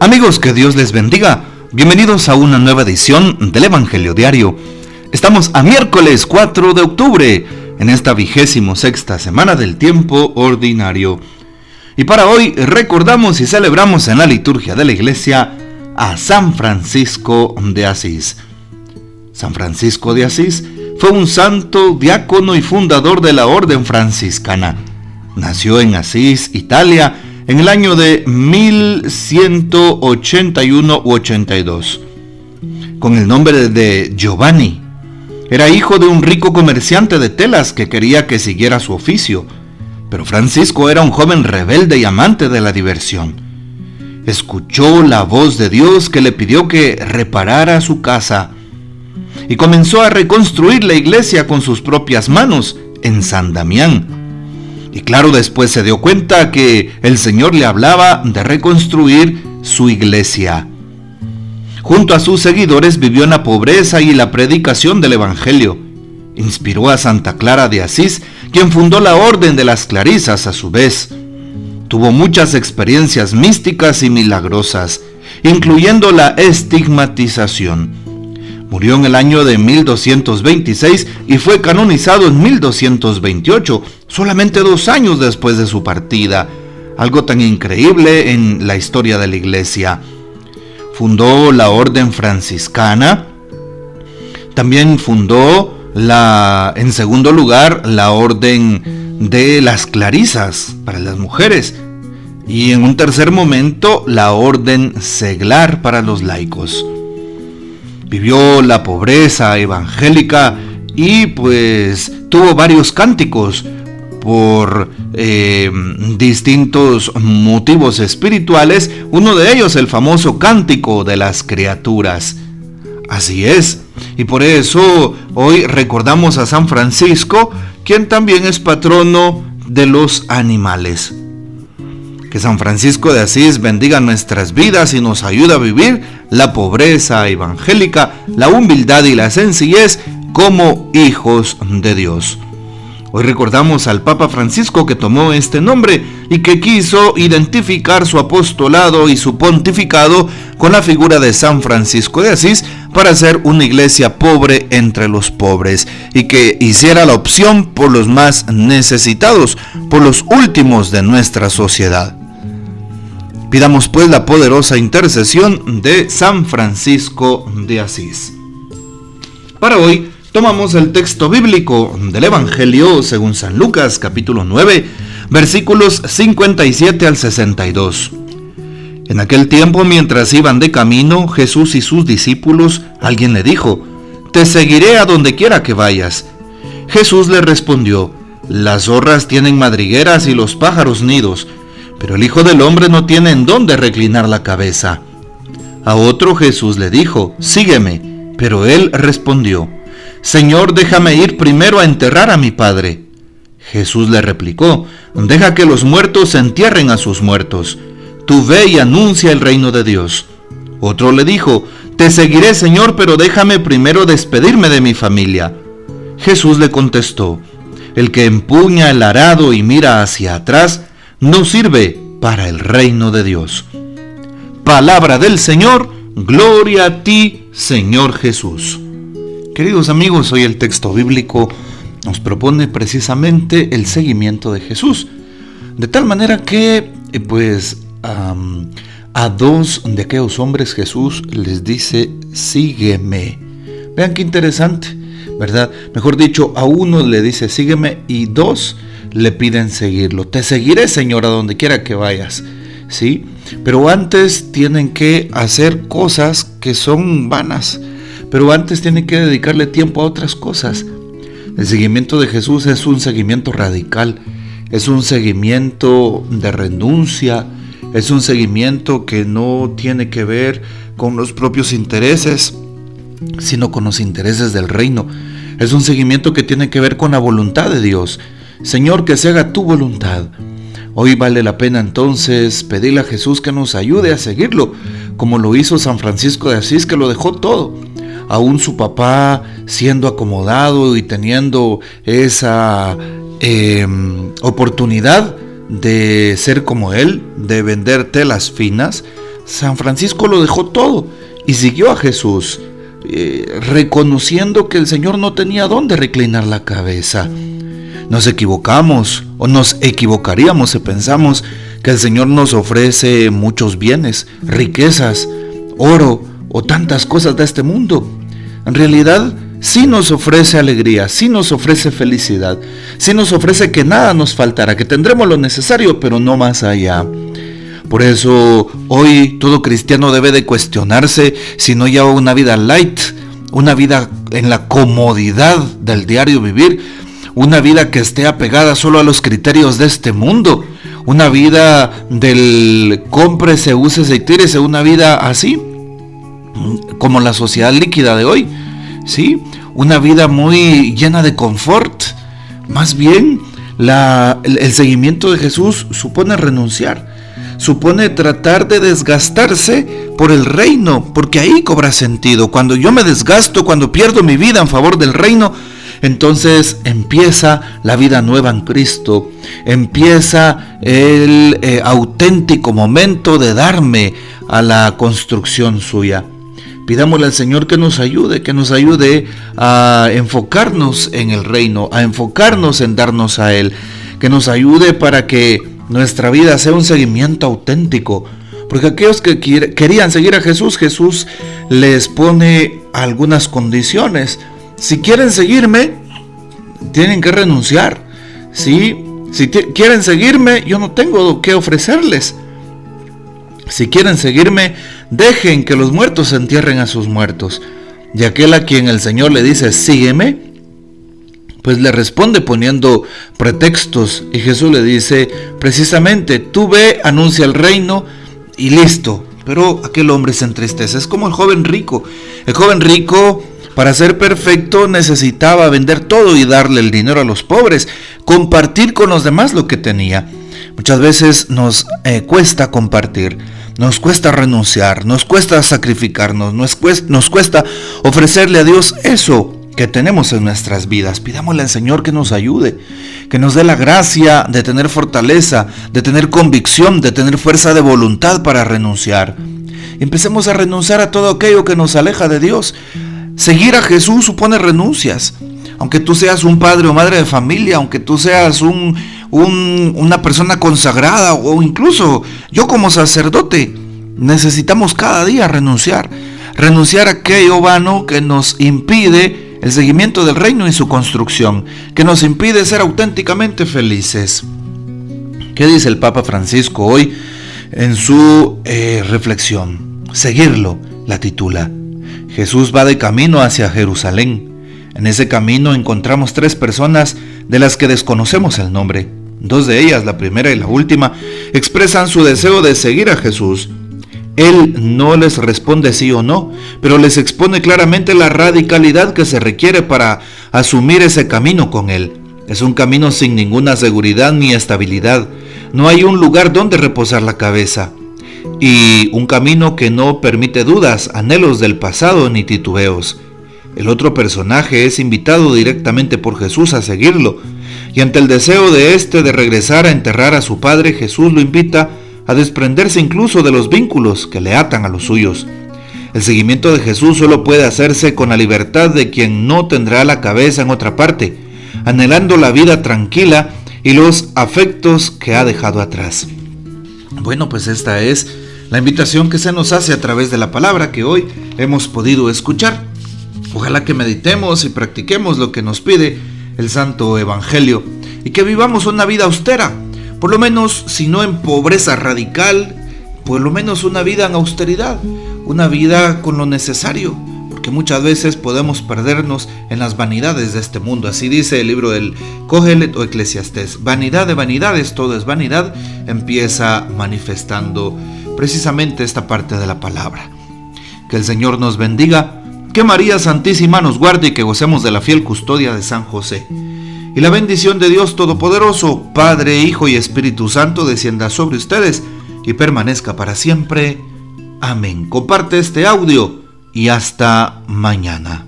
Amigos, que Dios les bendiga. Bienvenidos a una nueva edición del Evangelio Diario. Estamos a miércoles 4 de octubre, en esta vigésimo sexta semana del tiempo ordinario. Y para hoy recordamos y celebramos en la liturgia de la iglesia a San Francisco de Asís. San Francisco de Asís fue un santo, diácono y fundador de la orden franciscana. Nació en Asís, Italia, en el año de 1181 u 82, con el nombre de Giovanni. Era hijo de un rico comerciante de telas que quería que siguiera su oficio, pero Francisco era un joven rebelde y amante de la diversión. Escuchó la voz de Dios que le pidió que reparara su casa y comenzó a reconstruir la iglesia con sus propias manos en San Damián y claro, después se dio cuenta que el Señor le hablaba de reconstruir su iglesia. Junto a sus seguidores vivió en la pobreza y la predicación del Evangelio. Inspiró a Santa Clara de Asís, quien fundó la Orden de las Clarisas a su vez. Tuvo muchas experiencias místicas y milagrosas, incluyendo la estigmatización. Murió en el año de 1226 y fue canonizado en 1228, solamente dos años después de su partida. Algo tan increíble en la historia de la iglesia. Fundó la orden franciscana. También fundó la, en segundo lugar, la orden de las clarisas para las mujeres. Y en un tercer momento, la orden seglar para los laicos vivió la pobreza evangélica y pues tuvo varios cánticos por eh, distintos motivos espirituales, uno de ellos el famoso cántico de las criaturas. Así es, y por eso hoy recordamos a San Francisco, quien también es patrono de los animales. Que San Francisco de Asís bendiga nuestras vidas y nos ayude a vivir la pobreza evangélica, la humildad y la sencillez como hijos de Dios. Hoy recordamos al Papa Francisco que tomó este nombre y que quiso identificar su apostolado y su pontificado con la figura de San Francisco de Asís para ser una iglesia pobre entre los pobres y que hiciera la opción por los más necesitados, por los últimos de nuestra sociedad. Pidamos pues la poderosa intercesión de San Francisco de Asís. Para hoy tomamos el texto bíblico del Evangelio según San Lucas capítulo 9 versículos 57 al 62. En aquel tiempo mientras iban de camino Jesús y sus discípulos, alguien le dijo, Te seguiré a donde quiera que vayas. Jesús le respondió, Las zorras tienen madrigueras y los pájaros nidos pero el Hijo del Hombre no tiene en dónde reclinar la cabeza. A otro Jesús le dijo, Sígueme. Pero él respondió, Señor, déjame ir primero a enterrar a mi Padre. Jesús le replicó, Deja que los muertos entierren a sus muertos. Tú ve y anuncia el reino de Dios. Otro le dijo, Te seguiré, Señor, pero déjame primero despedirme de mi familia. Jesús le contestó, El que empuña el arado y mira hacia atrás, no sirve para el reino de Dios. Palabra del Señor, gloria a ti, Señor Jesús. Queridos amigos, hoy el texto bíblico nos propone precisamente el seguimiento de Jesús. De tal manera que, eh, pues, a dos de aquellos hombres Jesús les dice, sígueme. Vean qué interesante, ¿verdad? Mejor dicho, a uno le dice, sígueme, y dos le piden seguirlo. Te seguiré, Señor, a donde quiera que vayas. ¿Sí? Pero antes tienen que hacer cosas que son vanas. Pero antes tienen que dedicarle tiempo a otras cosas. El seguimiento de Jesús es un seguimiento radical. Es un seguimiento de renuncia. Es un seguimiento que no tiene que ver con los propios intereses, sino con los intereses del reino. Es un seguimiento que tiene que ver con la voluntad de Dios. Señor, que se haga tu voluntad. Hoy vale la pena entonces pedirle a Jesús que nos ayude a seguirlo, como lo hizo San Francisco de Asís, que lo dejó todo. Aún su papá siendo acomodado y teniendo esa em, oportunidad de ser como él, de vender telas finas, San Francisco lo dejó todo y siguió a Jesús, eh, reconociendo que el Señor no tenía dónde reclinar la cabeza. Nos equivocamos o nos equivocaríamos si pensamos que el Señor nos ofrece muchos bienes, riquezas, oro o tantas cosas de este mundo. En realidad, sí nos ofrece alegría, sí nos ofrece felicidad, sí nos ofrece que nada nos faltará, que tendremos lo necesario, pero no más allá. Por eso hoy todo cristiano debe de cuestionarse si no lleva una vida light, una vida en la comodidad del diario vivir, una vida que esté apegada solo a los criterios de este mundo, una vida del cómprese, úsese y tírese, una vida así, como la sociedad líquida de hoy, ¿sí? Una vida muy llena de confort. Más bien, el, seguimiento de Jesús supone renunciar, supone tratar de desgastarse por el reino, porque ahí cobra sentido. Cuando yo me desgasto, cuando pierdo mi vida en favor del reino, entonces empieza la vida nueva en Cristo, empieza el eh, auténtico momento de darme a la construcción suya. Pidámosle al Señor que nos ayude, que nos ayude a enfocarnos en el reino, a enfocarnos en darnos a Él, que nos ayude para que nuestra vida sea un seguimiento auténtico. Porque aquellos que querían seguir a Jesús, Jesús les pone algunas condiciones. Si quieren seguirme, tienen que renunciar. ¿sí? Si quieren seguirme, yo no tengo que ofrecerles. Si quieren seguirme, dejen que los muertos entierren a sus muertos. Y aquel a quien el Señor le dice, sígueme, pues le responde poniendo pretextos. Y Jesús le dice, precisamente, tú ve, anuncia el reino y listo. Pero aquel hombre se entristece. Es como el joven rico. El joven rico, para ser perfecto, necesitaba vender todo y darle el dinero a los pobres, compartir con los demás lo que tenía. Muchas veces nos eh, cuesta compartir. Nos cuesta renunciar, nos cuesta sacrificarnos, nos cuesta, nos cuesta ofrecerle a Dios eso que tenemos en nuestras vidas. Pidámosle al Señor que nos ayude, que nos dé la gracia de tener fortaleza, de tener convicción, de tener fuerza de voluntad para renunciar. Empecemos a renunciar a todo aquello que nos aleja de Dios. Seguir a Jesús supone renuncias. Aunque tú seas un padre o madre de familia, aunque tú seas un, una persona consagrada o incluso yo como sacerdote, necesitamos cada día renunciar. Renunciar a aquello vano que nos impide el seguimiento del reino y su construcción, que nos impide ser auténticamente felices. ¿Qué dice el Papa Francisco hoy en su eh, reflexión? Seguirlo, la titula. Jesús va de camino hacia Jerusalén. En ese camino encontramos tres personas de las que desconocemos el nombre. Dos de ellas, la primera y la última, expresan su deseo de seguir a Jesús. Él no les responde sí o no, pero les expone claramente la radicalidad que se requiere para asumir ese camino con Él. Es un camino sin ninguna seguridad ni estabilidad. No hay un lugar donde reposar la cabeza. Y un camino que no permite dudas, anhelos del pasado ni titubeos. El otro personaje es invitado directamente por Jesús a seguirlo, y ante el deseo de éste de regresar a enterrar a su padre, Jesús lo invita a desprenderse incluso de los vínculos que le atan a los suyos. El seguimiento de Jesús solo puede hacerse con la libertad de quien no tendrá la cabeza en otra parte, anhelando la vida tranquila y los afectos que ha dejado atrás. Bueno, pues esta es la invitación que se nos hace a través de la palabra que hoy hemos podido escuchar. Ojalá que meditemos y practiquemos lo que nos pide el Santo Evangelio y que vivamos una vida austera, por lo menos si no en pobreza radical, por lo menos una vida en austeridad, una vida con lo necesario, muchas veces podemos perdernos en las vanidades de este mundo. Así dice el libro del Cogelet o Eclesiastés. Vanidad de vanidades, todo es vanidad, empieza manifestando precisamente esta parte de la palabra. Que el Señor nos bendiga que María Santísima nos guarde y que gocemos de la fiel custodia de San José. Y la bendición de Dios Todopoderoso, Padre, Hijo y Espíritu Santo, descienda sobre ustedes y permanezca para siempre. Amén. Comparte este audio y hasta mañana.